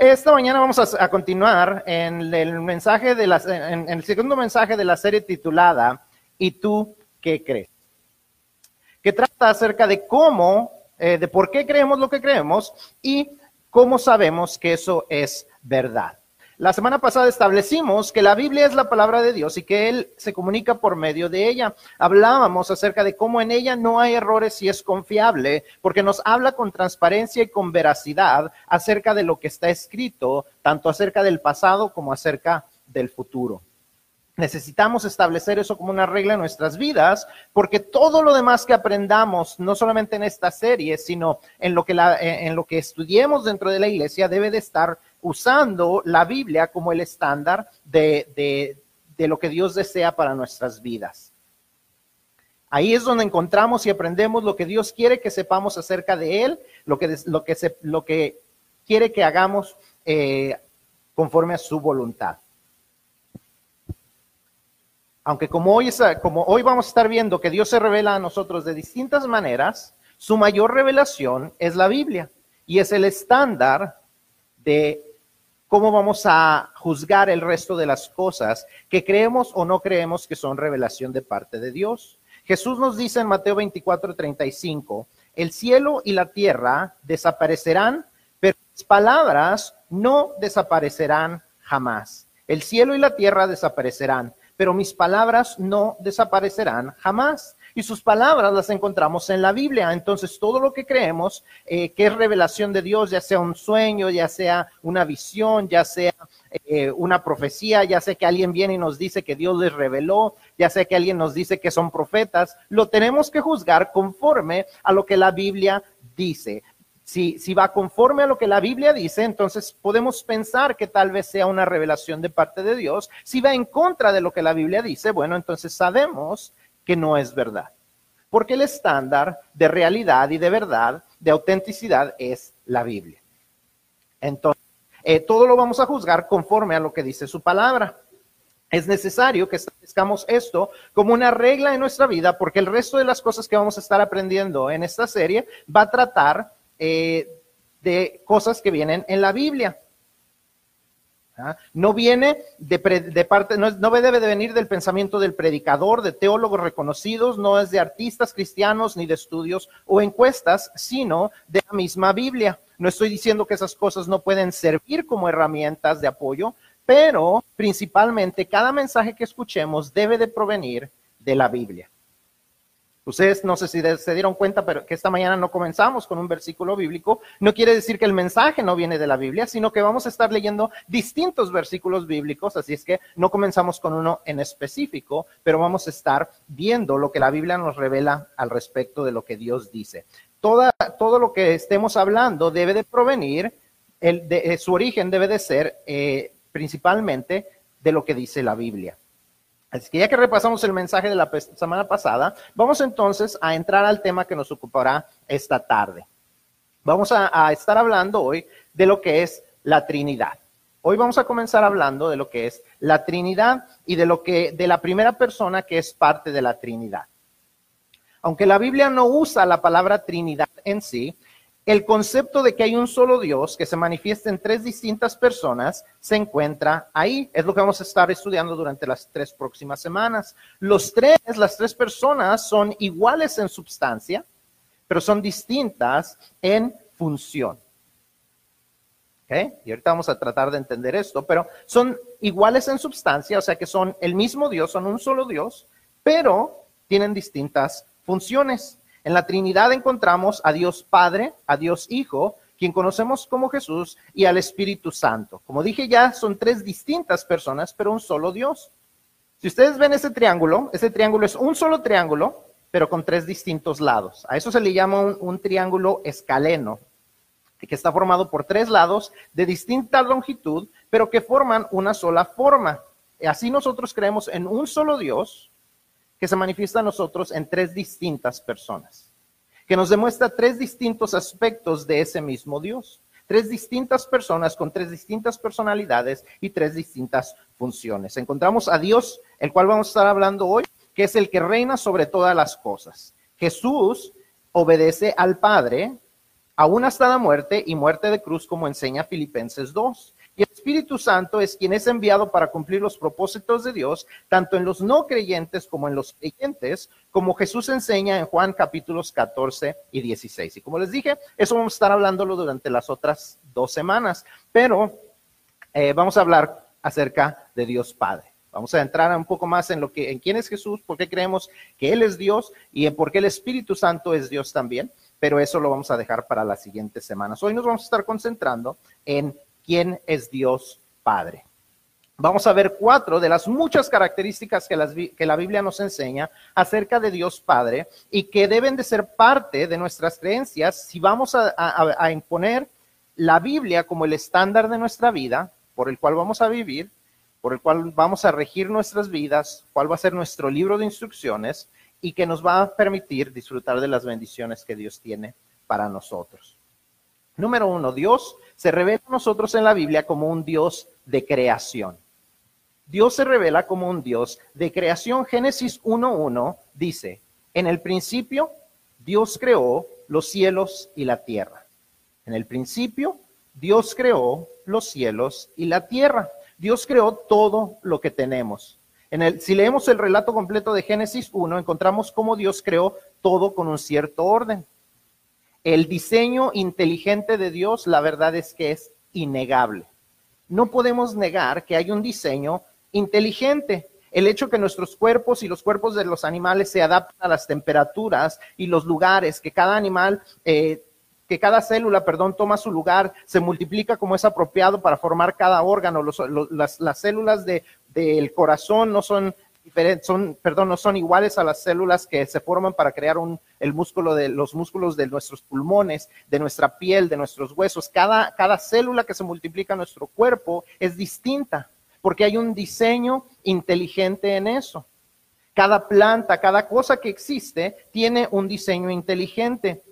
Esta mañana vamos a, continuar en el mensaje de las, en, el segundo mensaje de la serie titulada ¿Y tú qué crees? Que trata acerca de cómo, eh, de por qué creemos lo que creemos y cómo sabemos que eso es verdad. La semana pasada establecimos que la Biblia es la palabra de Dios y que Él se comunica por medio de ella. Hablábamos acerca de cómo en ella no hay errores y es confiable, porque nos habla con transparencia y con veracidad acerca de lo que está escrito, tanto acerca del pasado como acerca del futuro. Necesitamos establecer eso como una regla en nuestras vidas, porque todo lo demás que aprendamos, no solamente en esta serie, sino en lo que, en lo que estudiemos dentro de la iglesia, debe de estar usando la Biblia como el estándar de, lo que Dios desea para nuestras vidas. Ahí es donde encontramos y aprendemos lo que Dios quiere que sepamos acerca de Él, lo que, lo que, lo que quiere que hagamos eh, conforme a su voluntad. Aunque como hoy, como hoy vamos a estar viendo que Dios se revela a nosotros de distintas maneras, su mayor revelación es la Biblia y es el estándar de cómo vamos a juzgar el resto de las cosas que creemos o no creemos que son revelación de parte de Dios. Jesús nos dice en Mateo 24, 35, el cielo y la tierra desaparecerán, pero las palabras no desaparecerán jamás. El cielo y la tierra desaparecerán, pero mis palabras no desaparecerán jamás y sus palabras las encontramos en la Biblia. Entonces, todo lo que creemos eh, que es revelación de Dios, ya sea un sueño, ya sea una visión, ya sea eh, una profecía, ya sea que alguien viene y nos dice que Dios les reveló, ya sea que alguien nos dice que son profetas, lo tenemos que juzgar conforme a lo que la Biblia dice. Si, si, va conforme a lo que la Biblia dice, entonces podemos pensar que tal vez sea una revelación de parte de Dios. Si va en contra de lo que la Biblia dice, bueno, entonces sabemos que no es verdad. Porque el estándar de realidad y de verdad, de autenticidad, es la Biblia. Entonces, eh, todo lo vamos a juzgar conforme a lo que dice su palabra. Es necesario que establezcamos esto como una regla en nuestra vida porque el resto de las cosas que vamos a estar aprendiendo en esta serie va a tratar eh, de cosas que vienen en la Biblia. ¿Ah? No viene de, parte, no, no, debe de venir del pensamiento del predicador, de teólogos reconocidos, no es de artistas cristianos ni de estudios o encuestas, sino de la misma Biblia. No estoy diciendo que esas cosas no pueden servir como herramientas de apoyo, pero principalmente cada mensaje que escuchemos debe de provenir de la Biblia. Ustedes no sé si se dieron cuenta, pero que esta mañana no comenzamos con un versículo bíblico. No quiere decir que el mensaje no viene de la Biblia, sino que vamos a estar leyendo distintos versículos bíblicos, así es que no comenzamos con uno en específico, pero vamos a estar viendo lo que la Biblia nos revela al respecto de lo que Dios dice. Toda, todo lo que estemos hablando debe de provenir, el, de, eh, su origen debe de ser eh, principalmente de lo que dice la Biblia. Así que ya que repasamos el mensaje de la semana pasada, vamos entonces a entrar al tema que nos ocupará esta tarde. Vamos a, estar hablando hoy de lo que es la Trinidad. Hoy vamos a comenzar hablando de lo que es la Trinidad y de lo que de la primera persona que es parte de la Trinidad. Aunque la Biblia no usa la palabra Trinidad en sí, el concepto de que hay un solo Dios que se manifiesta en tres distintas personas se encuentra ahí. Es lo que vamos a estar estudiando durante las tres próximas semanas. Los tres, las tres personas son iguales en substancia, pero son distintas en función. Y ahorita vamos a tratar de entender esto, pero son iguales en substancia, o sea que son el mismo Dios, son un solo Dios, pero tienen distintas funciones. En la Trinidad encontramos a Dios Padre, a Dios Hijo, quien conocemos como Jesús, y al Espíritu Santo. Como dije ya, son tres distintas personas, pero un solo Dios. Si ustedes ven ese triángulo, ese triángulo es un solo triángulo, pero con tres distintos lados. A eso se le llama un, triángulo escaleno, que está formado por tres lados de distinta longitud, pero que forman una sola forma. Así nosotros creemos en un solo Dios, que se manifiesta a nosotros en tres distintas personas, que nos demuestra tres distintos aspectos de ese mismo Dios, tres distintas personas con tres distintas personalidades y tres distintas funciones. Encontramos a Dios, el cual vamos a estar hablando hoy, que es el que reina sobre todas las cosas. Jesús obedece al Padre, aún hasta la muerte y muerte de cruz, como enseña Filipenses 2. Espíritu Santo es quien es enviado para cumplir los propósitos de Dios, tanto en los no creyentes como en los creyentes, como Jesús enseña en Juan capítulos 14 y 16. Y como les dije, eso vamos a estar hablándolo durante las otras dos semanas, pero eh, vamos a hablar acerca de Dios Padre. Vamos a entrar un poco más en lo que, en quién es Jesús, por qué creemos que Él es Dios y en por qué el Espíritu Santo es Dios también, pero eso lo vamos a dejar para las siguientes semanas. Hoy nos vamos a estar concentrando en quién es Dios Padre. Vamos a ver cuatro de las muchas características que, que, la Biblia nos enseña acerca de Dios Padre y que deben de ser parte de nuestras creencias si vamos a imponer la Biblia como el estándar de nuestra vida por el cual vamos a vivir por el cual vamos a regir nuestras vidas, cuál va a ser nuestro libro de instrucciones y que nos va a permitir disfrutar de las bendiciones que Dios tiene para nosotros. Número uno, Dios se revela a nosotros en la Biblia como un Dios de creación. Dios se revela como un Dios de creación. Génesis 1.1 dice, en el principio Dios creó los cielos y la tierra. En el principio Dios creó los cielos y la tierra. Dios creó todo lo que tenemos. En el, si leemos el relato completo de Génesis 1, encontramos cómo Dios creó todo con un cierto orden. El diseño inteligente de Dios, la verdad es que es innegable. No podemos negar que hay un diseño inteligente. El hecho que nuestros cuerpos y los cuerpos de los animales se adaptan a las temperaturas y los lugares, que cada animal eh, que cada célula, perdón, toma su lugar, se multiplica como es apropiado para formar cada órgano. las, células del corazón no son son, perdón, no son iguales a las células que se forman para crear un, el músculo de los músculos de nuestros pulmones, de nuestra piel, de nuestros huesos. Cada, cada célula que se multiplica en nuestro cuerpo es distinta, porque hay un diseño inteligente en eso. Cada planta, cada cosa que existe tiene un diseño inteligente.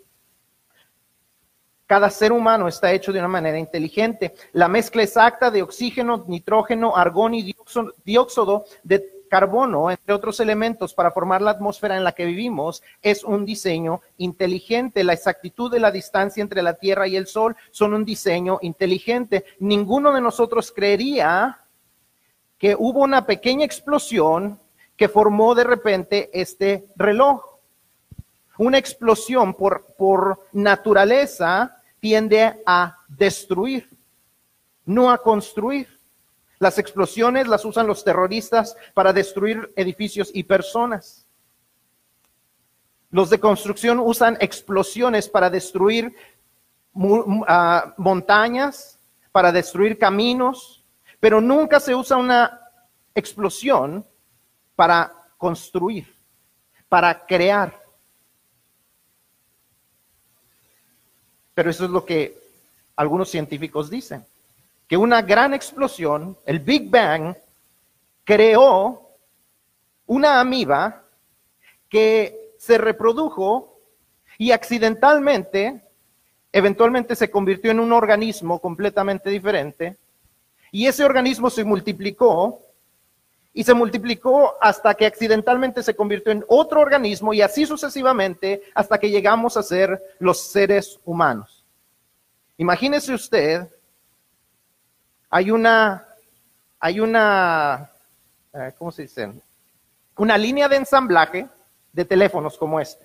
Cada ser humano está hecho de una manera inteligente. La mezcla exacta de oxígeno, nitrógeno, argón y dióxido de carbono, entre otros elementos, para formar la atmósfera en la que vivimos, es un diseño inteligente. La exactitud de la distancia entre la Tierra y el Sol son un diseño inteligente. Ninguno de nosotros creería que hubo una pequeña explosión que formó de repente este reloj. Una explosión por, por naturaleza tiende a destruir, no a construir. Las explosiones las usan los terroristas para destruir edificios y personas. Los de construcción usan explosiones para destruir ah, montañas, para destruir caminos, pero nunca se usa una explosión para construir, para crear. Pero eso es lo que algunos científicos dicen, que una gran explosión, el Big Bang, creó una amiba que se reprodujo y accidentalmente, eventualmente se convirtió en un organismo completamente diferente, y ese organismo se multiplicó y se multiplicó hasta que accidentalmente se convirtió en otro organismo y así sucesivamente hasta que llegamos a ser los seres humanos. Imagínese usted, hay una, hay una, eh, ¿cómo se dice? Una línea de ensamblaje de teléfonos como este.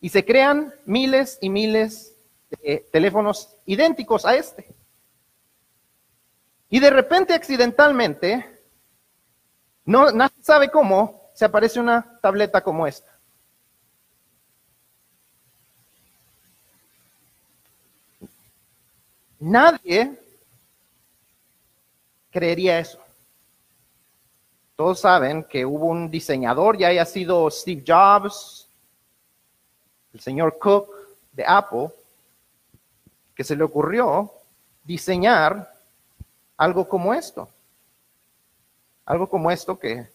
Y se crean miles y miles de teléfonos idénticos a este. Y de repente, accidentalmente, no, nadie sabe cómo se aparece una tableta como esta. Nadie creería eso. Todos saben que hubo un diseñador, ya haya sido Steve Jobs, el señor Cook de Apple, que se le ocurrió diseñar algo como esto. Algo como esto que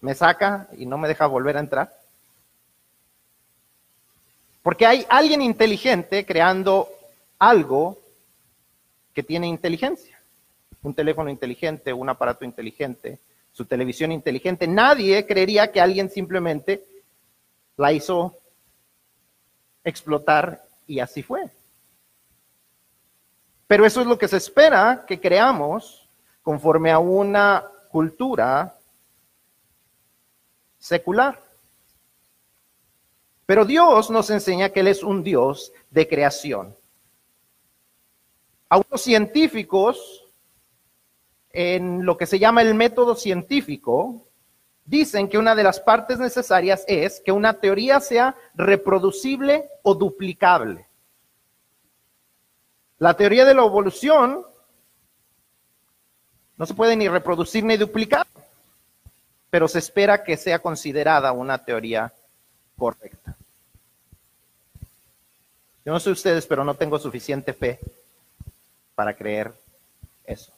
me saca y no me deja volver a entrar. Porque hay alguien inteligente creando algo que tiene inteligencia. Un teléfono inteligente, un aparato inteligente, su televisión inteligente. Nadie creería que alguien simplemente la hizo explotar y así fue. Pero eso es lo que se espera que creamos conforme a una cultura secular. Pero Dios nos enseña que Él es un Dios de creación. A científicos, en lo que se llama el método científico, dicen que una de las partes necesarias es que una teoría sea reproducible o duplicable. La teoría de la evolución no se puede ni reproducir ni duplicar, pero se espera que sea considerada una teoría correcta. Yo no sé ustedes, pero no tengo suficiente fe para creer eso.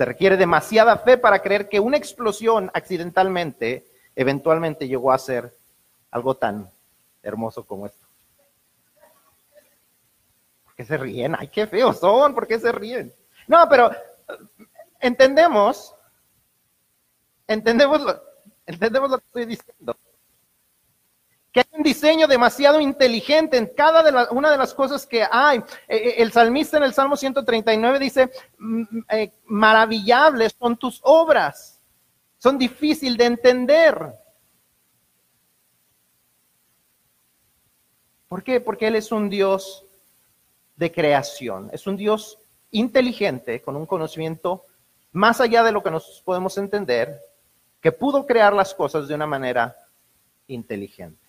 Se requiere demasiada fe para creer que una explosión accidentalmente eventualmente llegó a ser algo tan hermoso como esto. ¿Por qué se ríen? Ay, qué feos son, ¿por qué se ríen? No, pero entendemos, entendemos entendemos lo que estoy diciendo que hay un diseño demasiado inteligente en cada de una de las cosas que hay. E, e, el salmista en el Salmo 139 dice, eh, maravillables son tus obras, son difíciles de entender. ¿Por qué? Porque Él es un Dios de creación, es un Dios inteligente, con un conocimiento más allá de lo que nos podemos entender, que pudo crear las cosas de una manera inteligente.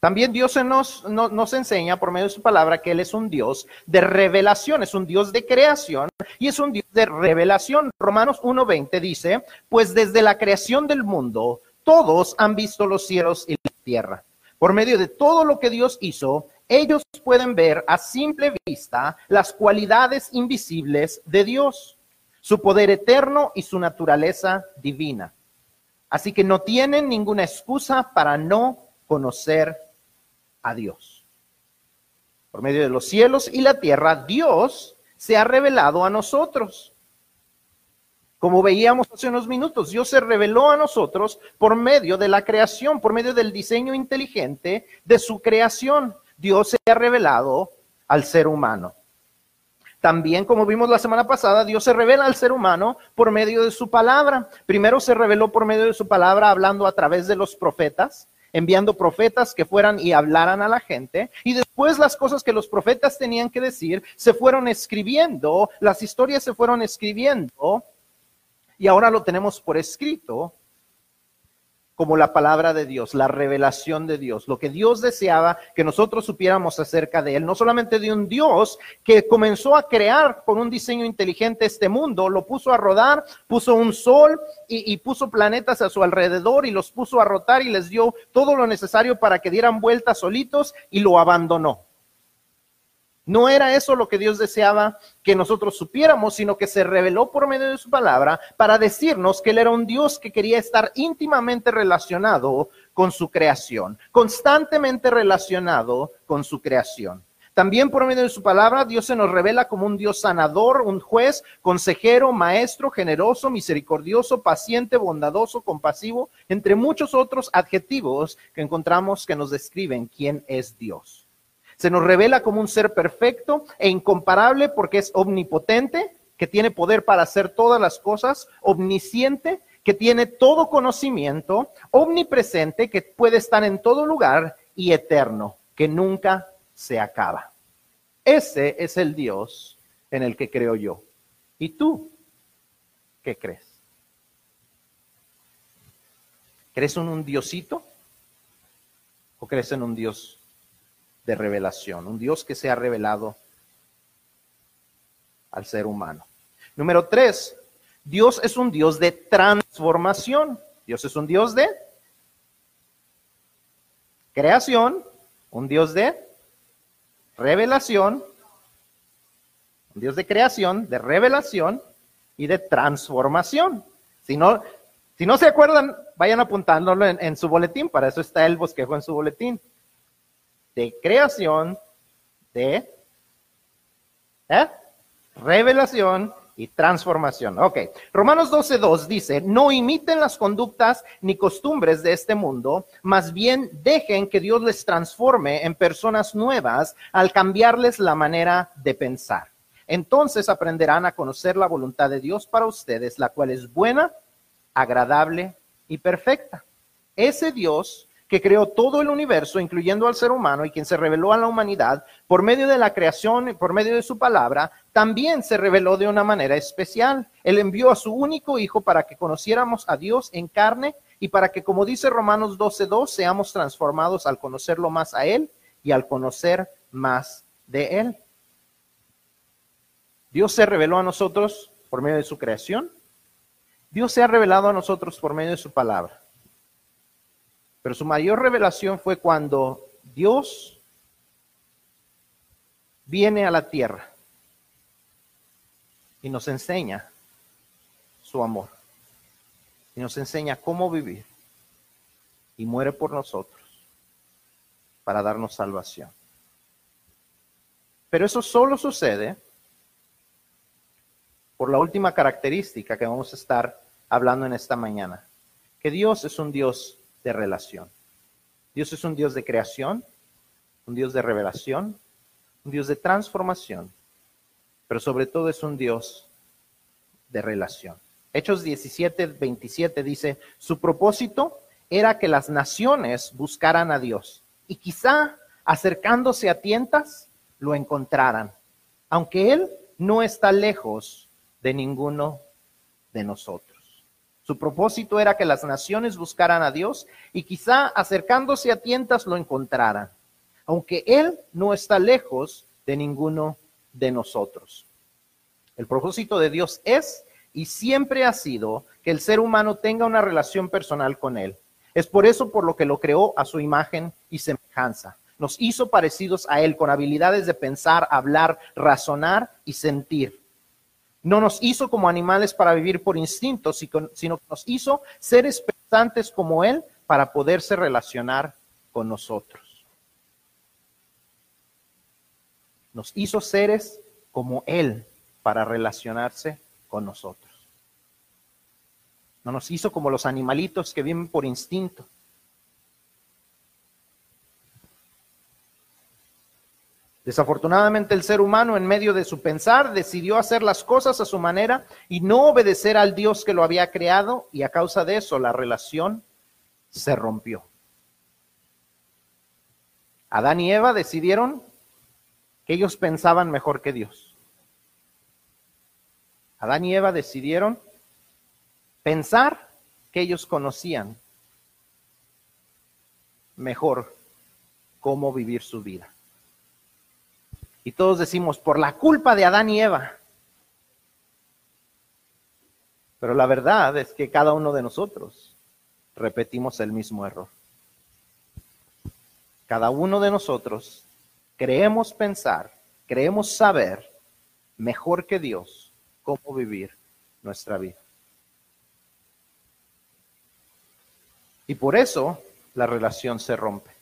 También Dios nos, nos, enseña por medio de su palabra que Él es un Dios de revelación, es un Dios de creación y es un Dios de revelación. Romanos 1.20 dice, pues desde la creación del mundo, todos han visto los cielos y la tierra. Por medio de todo lo que Dios hizo, ellos pueden ver a simple vista las cualidades invisibles de Dios, su poder eterno y su naturaleza divina. Así que no tienen ninguna excusa para no conocer a Dios. Por medio de los cielos y la tierra, Dios se ha revelado a nosotros. Como veíamos hace unos minutos, Dios se reveló a nosotros por medio de la creación, por medio del diseño inteligente de su creación. Dios se ha revelado al ser humano. También, como vimos la semana pasada, Dios se revela al ser humano por medio de su palabra. Primero se reveló por medio de su palabra hablando a través de los profetas enviando profetas que fueran y hablaran a la gente. Y después las cosas que los profetas tenían que decir se fueron escribiendo, las historias se fueron escribiendo y ahora lo tenemos por escrito como la palabra de Dios, la revelación de Dios, lo que Dios deseaba que nosotros supiéramos acerca de Él, no solamente de un Dios que comenzó a crear con un diseño inteligente este mundo, lo puso a rodar, puso un sol y, y puso planetas a su alrededor y los puso a rotar y les dio todo lo necesario para que dieran vueltas solitos y lo abandonó. No era eso lo que Dios deseaba que nosotros supiéramos, sino que se reveló por medio de su palabra para decirnos que Él era un Dios que quería estar íntimamente relacionado con su creación, constantemente relacionado con su creación. También por medio de su palabra, Dios se nos revela como un Dios sanador, un juez, consejero, maestro, generoso, misericordioso, paciente, bondadoso, compasivo, entre muchos otros adjetivos que encontramos que nos describen quién es Dios. Se nos revela como un ser perfecto e incomparable porque es omnipotente, que tiene poder para hacer todas las cosas, omnisciente, que tiene todo conocimiento, omnipresente, que puede estar en todo lugar y eterno, que nunca se acaba. Ese es el Dios en el que creo yo. ¿Y tú qué crees? ¿Crees en un diosito? ¿O crees en un Dios de revelación, un Dios que se ha revelado al ser humano. Número tres, Dios es un Dios de transformación. Dios es un Dios de creación, un Dios de revelación, un Dios de creación, de revelación y de transformación. Si no, si no se acuerdan, vayan apuntándolo en, en su boletín, para eso está el bosquejo en su boletín de creación, de ¿eh? revelación y transformación. Ok, Romanos 12.2 dice, no imiten las conductas ni costumbres de este mundo, más bien dejen que Dios les transforme en personas nuevas al cambiarles la manera de pensar. Entonces aprenderán a conocer la voluntad de Dios para ustedes, la cual es buena, agradable y perfecta. Ese Dios que creó todo el universo, incluyendo al ser humano, y quien se reveló a la humanidad por medio de la creación, por medio de su palabra, también se reveló de una manera especial. Él envió a su único Hijo para que conociéramos a Dios en carne y para que, como dice Romanos 12.2, seamos transformados al conocerlo más a Él y al conocer más de Él. Dios se reveló a nosotros por medio de su creación. Dios se ha revelado a nosotros por medio de su palabra. Pero su mayor revelación fue cuando Dios viene a la tierra y nos enseña su amor. Y nos enseña cómo vivir. Y muere por nosotros para darnos salvación. Pero eso solo sucede por la última característica que vamos a estar hablando en esta mañana, que Dios es un Dios de relación. Dios es un Dios de creación, un Dios de revelación, un Dios de transformación, pero sobre todo es un Dios de relación. Hechos 17, 27 dice, su propósito era que las naciones buscaran a Dios y quizá acercándose a tientas lo encontraran, aunque Él no está lejos de ninguno de nosotros. Su propósito era que las naciones buscaran a Dios y quizá acercándose a tientas lo encontraran, aunque Él no está lejos de ninguno de nosotros. El propósito de Dios es y siempre ha sido que el ser humano tenga una relación personal con Él. Es por eso por lo que lo creó a su imagen y semejanza. Nos hizo parecidos a Él con habilidades de pensar, hablar, razonar y sentir. No nos hizo como animales para vivir por instinto, sino que nos hizo seres pensantes como Él para poderse relacionar con nosotros. Nos hizo seres como Él para relacionarse con nosotros. No nos hizo como los animalitos que viven por instinto. Desafortunadamente el ser humano en medio de su pensar decidió hacer las cosas a su manera y no obedecer al Dios que lo había creado y a causa de eso la relación se rompió. Adán y Eva decidieron que ellos pensaban mejor que Dios. Adán y Eva decidieron pensar que ellos conocían mejor cómo vivir su vida. Y todos decimos, por la culpa de Adán y Eva. Pero la verdad es que cada uno de nosotros repetimos el mismo error. Cada uno de nosotros creemos pensar, creemos saber mejor que Dios cómo vivir nuestra vida. Y por eso la relación se rompe.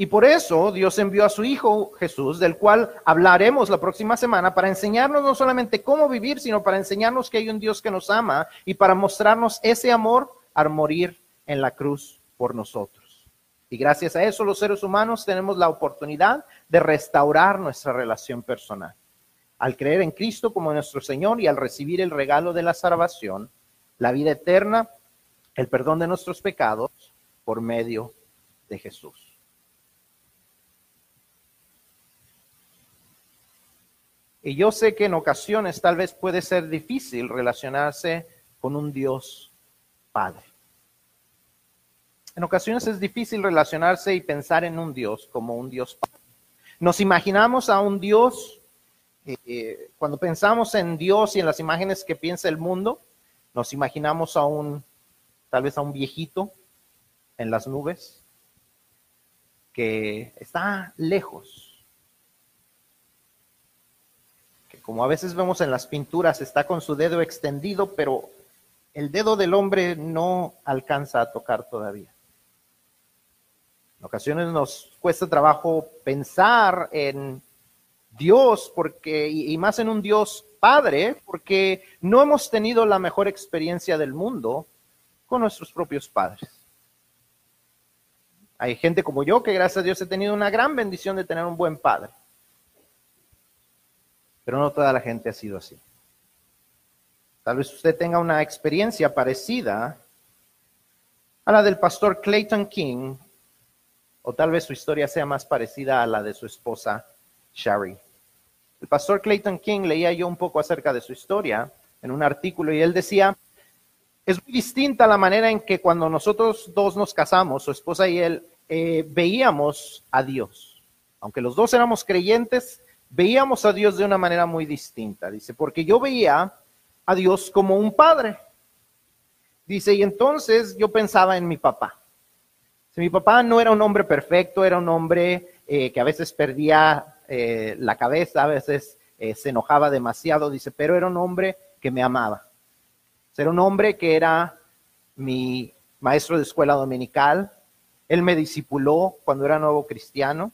Y por eso Dios envió a su Hijo Jesús, del cual hablaremos la próxima semana, para enseñarnos no solamente cómo vivir, sino para enseñarnos que hay un Dios que nos ama y para mostrarnos ese amor al morir en la cruz por nosotros. Y gracias a eso los seres humanos tenemos la oportunidad de restaurar nuestra relación personal. Al creer en Cristo como nuestro Señor y al recibir el regalo de la salvación, la vida eterna, el perdón de nuestros pecados por medio de Jesús. Y yo sé que en ocasiones tal vez puede ser difícil relacionarse con un Dios Padre. En ocasiones es difícil relacionarse y pensar en un Dios como un Dios Padre. Nos imaginamos a un Dios, eh, cuando pensamos en Dios y en las imágenes que piensa el mundo, nos imaginamos a un, tal vez a un viejito en las nubes, que está lejos, como a veces vemos en las pinturas, está con su dedo extendido, pero el dedo del hombre no alcanza a tocar todavía. En ocasiones nos cuesta trabajo pensar en Dios, porque, y más en un Dios Padre, porque no hemos tenido la mejor experiencia del mundo con nuestros propios padres. Hay gente como yo que gracias a Dios he tenido una gran bendición de tener un buen padre. Pero no toda la gente ha sido así. Tal vez usted tenga una experiencia parecida a la del pastor Clayton King, o tal vez su historia sea más parecida a la de su esposa Sherry. El pastor Clayton King leía yo un poco acerca de su historia en un artículo y él decía, es muy distinta la manera en que cuando nosotros dos nos casamos, su esposa y él, eh, veíamos a Dios. Aunque los dos éramos creyentes, veíamos a Dios de una manera muy distinta. Dice, porque yo veía a Dios como un padre. Dice, y entonces yo pensaba en mi papá. mi papá no era un hombre perfecto, era un hombre eh, que a veces perdía eh, la cabeza, a veces eh, se enojaba demasiado, dice, pero era un hombre que me amaba. Era un hombre que era mi maestro de escuela dominical, él me discipuló cuando era nuevo cristiano,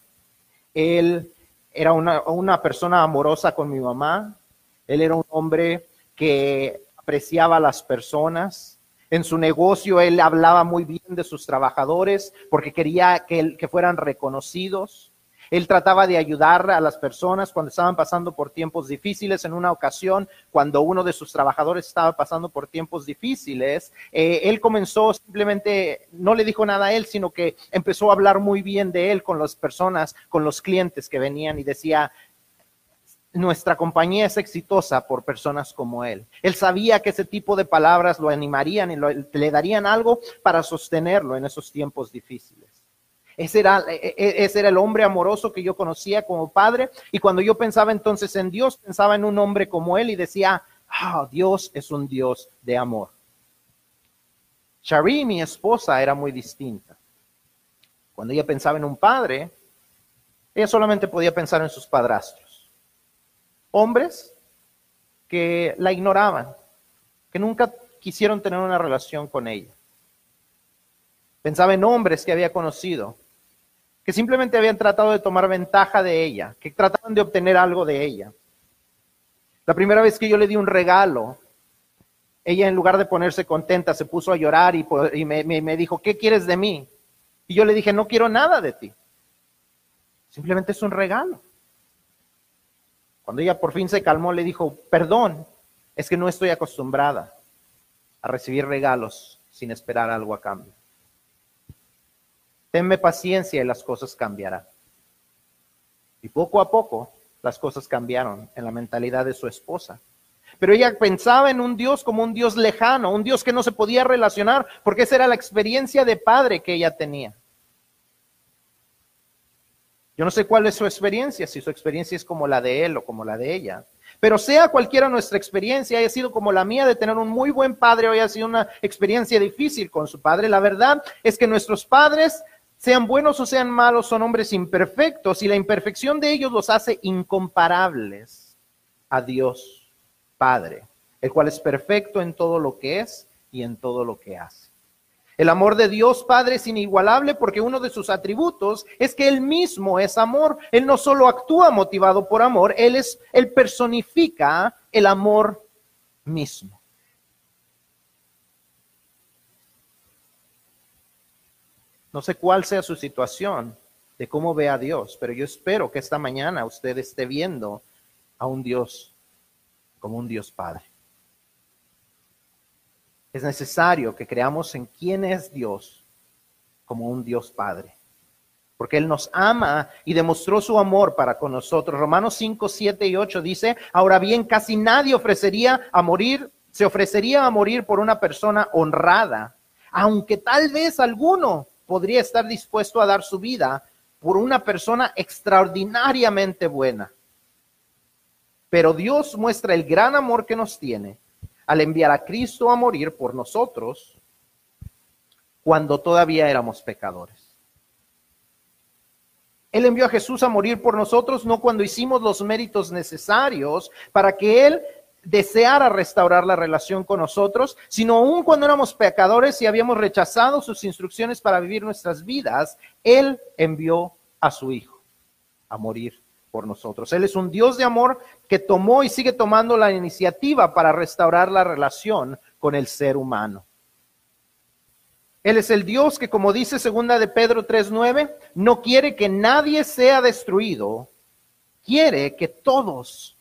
él era una, una persona amorosa con mi mamá, él era un hombre que apreciaba a las personas, en su negocio él hablaba muy bien de sus trabajadores porque quería que, que fueran reconocidos. Él trataba de ayudar a las personas cuando estaban pasando por tiempos difíciles. En una ocasión, cuando uno de sus trabajadores estaba pasando por tiempos difíciles, eh, él comenzó simplemente, no le dijo nada a él, sino que empezó a hablar muy bien de él con las personas, con los clientes que venían y decía, nuestra compañía es exitosa por personas como él. Él sabía que ese tipo de palabras lo animarían y le darían algo para sostenerlo en esos tiempos difíciles. Ese era, e, e, ese era el hombre amoroso que yo conocía como padre. Y cuando yo pensaba entonces en Dios, pensaba en un hombre como él y decía, ah, Dios es un Dios de amor. Shari, mi esposa, era muy distinta. Cuando ella pensaba en un padre, ella solamente podía pensar en sus padrastros. Hombres que la ignoraban, que nunca quisieron tener una relación con ella. Pensaba en hombres que había conocido, que simplemente habían tratado de tomar ventaja de ella, que trataban de obtener algo de ella. La primera vez que yo le di un regalo, ella en lugar de ponerse contenta se puso a llorar y, me, dijo, ¿qué quieres de mí? Y yo le dije, no quiero nada de ti. Simplemente es un regalo. Cuando ella por fin se calmó, le dijo, perdón, es que no estoy acostumbrada a recibir regalos sin esperar algo a cambio. Tenme paciencia y las cosas cambiarán. Y poco a poco las cosas cambiaron en la mentalidad de su esposa. Pero ella pensaba en un Dios como un Dios lejano, un Dios que no se podía relacionar, porque esa era la experiencia de padre que ella tenía. Yo no sé cuál es su experiencia, si su experiencia es como la de él o como la de ella. Pero sea cualquiera nuestra experiencia, haya sido como la mía de tener un muy buen padre o haya sido una experiencia difícil con su padre, la verdad es que nuestros padres sean buenos o sean malos, son hombres imperfectos y la imperfección de ellos los hace incomparables a Dios Padre, el cual es perfecto en todo lo que es y en todo lo que hace. El amor de Dios Padre es inigualable porque uno de sus atributos es que Él mismo es amor. Él no solo actúa motivado por amor, Él, es, él personifica el amor mismo. No sé cuál sea su situación de cómo ve a Dios, pero yo espero que esta mañana usted esté viendo a un Dios como un Dios Padre. Es necesario que creamos en quién es Dios como un Dios Padre. Porque Él nos ama y demostró su amor para con nosotros. Romanos 5, 7 y 8 dice, ahora bien, casi nadie ofrecería a morir, se ofrecería a morir por una persona honrada, aunque tal vez alguno podría estar dispuesto a dar su vida por una persona extraordinariamente buena. Pero Dios muestra el gran amor que nos tiene al enviar a Cristo a morir por nosotros cuando todavía éramos pecadores. Él envió a Jesús a morir por nosotros no cuando hicimos los méritos necesarios para que Él deseara restaurar la relación con nosotros, sino aún cuando éramos pecadores y habíamos rechazado sus instrucciones para vivir nuestras vidas, Él envió a su Hijo a morir por nosotros. Él es un Dios de amor que tomó y sigue tomando la iniciativa para restaurar la relación con el ser humano. Él es el Dios que, como dice segunda de Pedro 3.9, no quiere que nadie sea destruido, quiere que todos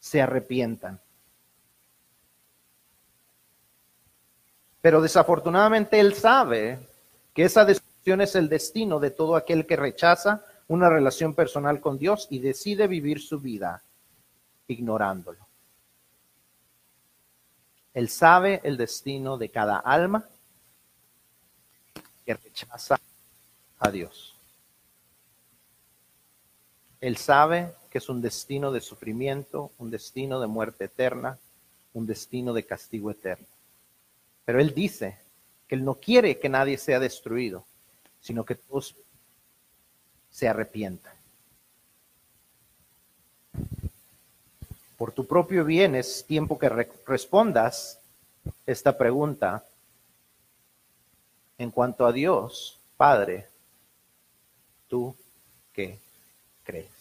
se arrepientan. Pero desafortunadamente Él sabe que esa destrucción es el destino de todo aquel que rechaza una relación personal con Dios y decide vivir su vida ignorándolo. Él sabe el destino de cada alma que rechaza a Dios. Él sabe que es un destino de sufrimiento, un destino de muerte eterna, un destino de castigo eterno. Pero Él dice que Él no quiere que nadie sea destruido, sino que todos se arrepientan. Por tu propio bien es tiempo que respondas esta pregunta en cuanto a Dios, Padre, ¿tú qué crees?